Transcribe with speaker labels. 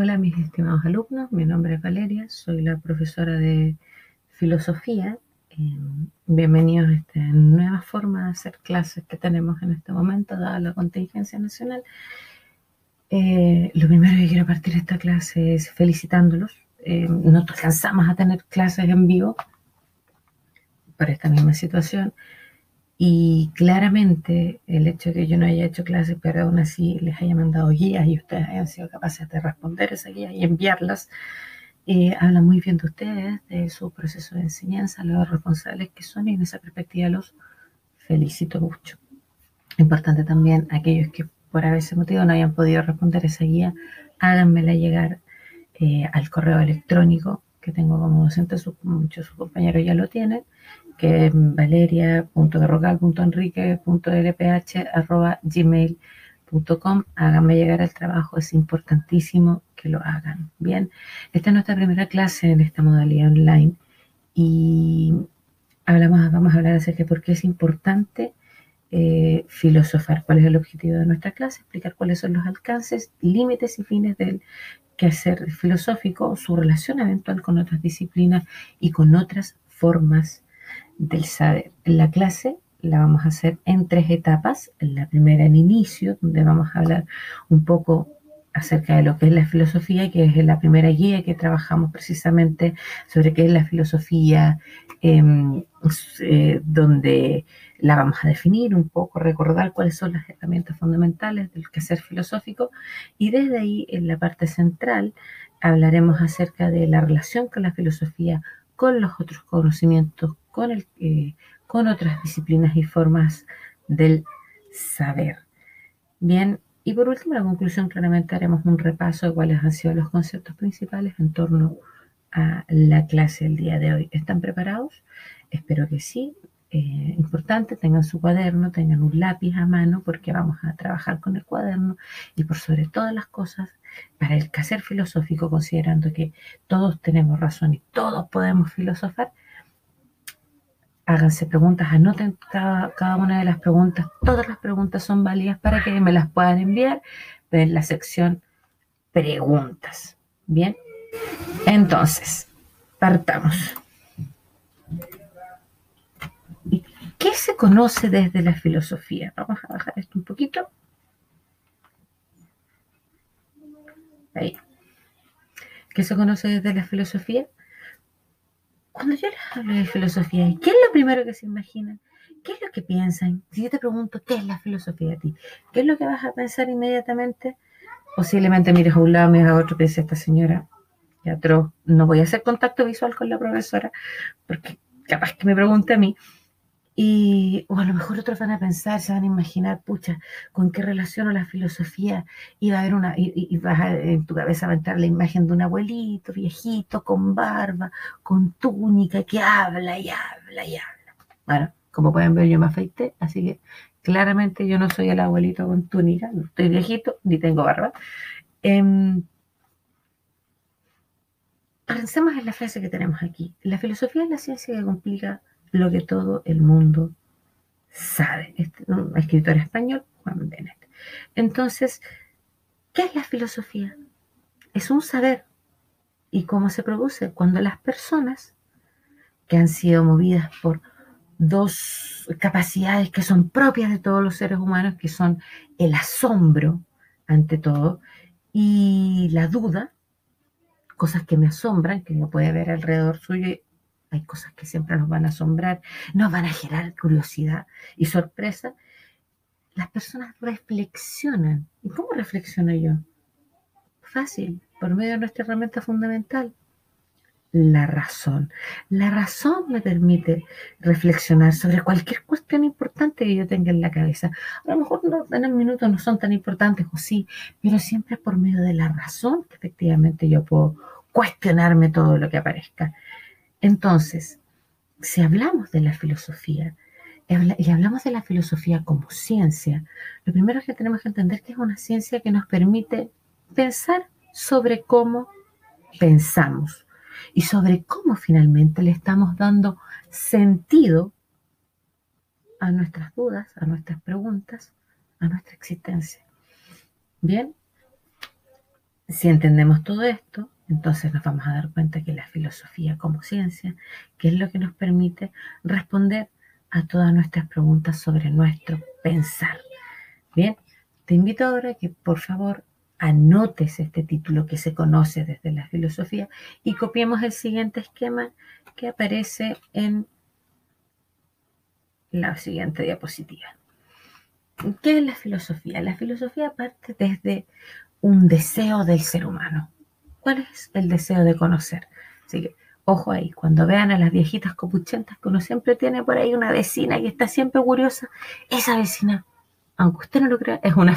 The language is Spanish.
Speaker 1: Hola mis estimados alumnos, mi nombre es Valeria, soy la profesora de filosofía. Eh, bienvenidos a esta nueva forma de hacer clases que tenemos en este momento, dada la contingencia nacional. Eh, lo primero que quiero partir de esta clase es felicitándolos. Eh, no alcanzamos a tener clases en vivo por esta misma situación. Y claramente el hecho de que yo no haya hecho clases, pero aún así les haya mandado guías y ustedes hayan sido capaces de responder esas guías y enviarlas, eh, habla muy bien de ustedes, de su proceso de enseñanza, los responsables que son y en esa perspectiva los felicito mucho. Importante también aquellos que por a veces motivo no hayan podido responder esa guía, háganmela llegar eh, al correo electrónico que tengo como docente, muchos de sus compañeros ya lo tienen, que es. Háganme llegar el trabajo, es importantísimo que lo hagan. Bien, esta es nuestra primera clase en esta modalidad online y hablamos, vamos a hablar acerca de por qué es importante eh, filosofar, cuál es el objetivo de nuestra clase, explicar cuáles son los alcances, límites y fines del quehacer filosófico, su relación eventual con otras disciplinas y con otras formas del saber. La clase la vamos a hacer en tres etapas. La primera en inicio, donde vamos a hablar un poco acerca de lo que es la filosofía, que es la primera guía que trabajamos precisamente sobre qué es la filosofía, em, eh, donde la vamos a definir un poco, recordar cuáles son las herramientas fundamentales del quehacer filosófico y desde ahí en la parte central hablaremos acerca de la relación con la filosofía, con los otros conocimientos, con, el, eh, con otras disciplinas y formas del saber. Bien, y por último, la conclusión, claramente haremos un repaso de cuáles han sido los conceptos principales en torno a la clase del día de hoy. ¿Están preparados? Espero que sí. Eh, importante, tengan su cuaderno, tengan un lápiz a mano porque vamos a trabajar con el cuaderno y por sobre todas las cosas, para el quehacer filosófico, considerando que todos tenemos razón y todos podemos filosofar, háganse preguntas, anoten cada, cada, una de las preguntas. Todas las preguntas son válidas para que me las puedan enviar en la sección preguntas. Bien, entonces, partamos. ¿Qué se conoce desde la filosofía? Vamos a bajar esto un poquito. Ahí. ¿Qué se conoce desde la filosofía? Cuando yo les hablo de filosofía, ¿qué es lo primero que se imaginan? ¿Qué es lo que piensan? Si yo te pregunto, ¿qué es la filosofía a ti? ¿Qué es lo que vas a pensar inmediatamente? Posiblemente mires a un lado, mires a otro, piensa esta señora, teatro, no voy a hacer contacto visual con la profesora, porque capaz que me pregunte a mí, y, o a lo mejor otros van a pensar, se van a imaginar, pucha, con qué relaciono la filosofía. Y va a haber una, y, vas en tu cabeza va a entrar la imagen de un abuelito, viejito, con barba, con túnica, que habla y habla y habla. Bueno, como pueden ver, yo me afeité, así que claramente yo no soy el abuelito con túnica, no estoy viejito, ni tengo barba. Eh, pensemos en la frase que tenemos aquí. La filosofía es la ciencia que complica lo que todo el mundo sabe. Este, un escritor español, Juan Benet. Entonces, ¿qué es la filosofía? Es un saber. ¿Y cómo se produce? Cuando las personas que han sido movidas por dos capacidades que son propias de todos los seres humanos, que son el asombro ante todo y la duda, cosas que me asombran, que no puede ver alrededor suyo hay cosas que siempre nos van a asombrar, nos van a generar curiosidad y sorpresa. Las personas reflexionan. ¿Y cómo reflexiono yo? Fácil, por medio de nuestra herramienta fundamental, la razón. La razón me permite reflexionar sobre cualquier cuestión importante que yo tenga en la cabeza. A lo mejor no, en un minuto no son tan importantes o sí, pero siempre por medio de la razón que efectivamente yo puedo cuestionarme todo lo que aparezca. Entonces, si hablamos de la filosofía y hablamos de la filosofía como ciencia, lo primero que tenemos que entender es que es una ciencia que nos permite pensar sobre cómo pensamos y sobre cómo finalmente le estamos dando sentido a nuestras dudas, a nuestras preguntas, a nuestra existencia. Bien, si entendemos todo esto, entonces nos vamos a dar cuenta que la filosofía como ciencia, que es lo que nos permite responder a todas nuestras preguntas sobre nuestro pensar. Bien, te invito ahora que por favor anotes este título que se conoce desde la filosofía y copiemos el siguiente esquema que aparece en la siguiente diapositiva. ¿Qué es la filosofía? La filosofía parte desde un deseo del ser humano. ¿Cuál es el deseo de conocer? Así que, ojo ahí, cuando vean a las viejitas copuchentas que uno siempre tiene por ahí una vecina que está siempre curiosa, esa vecina, aunque usted no lo crea, es una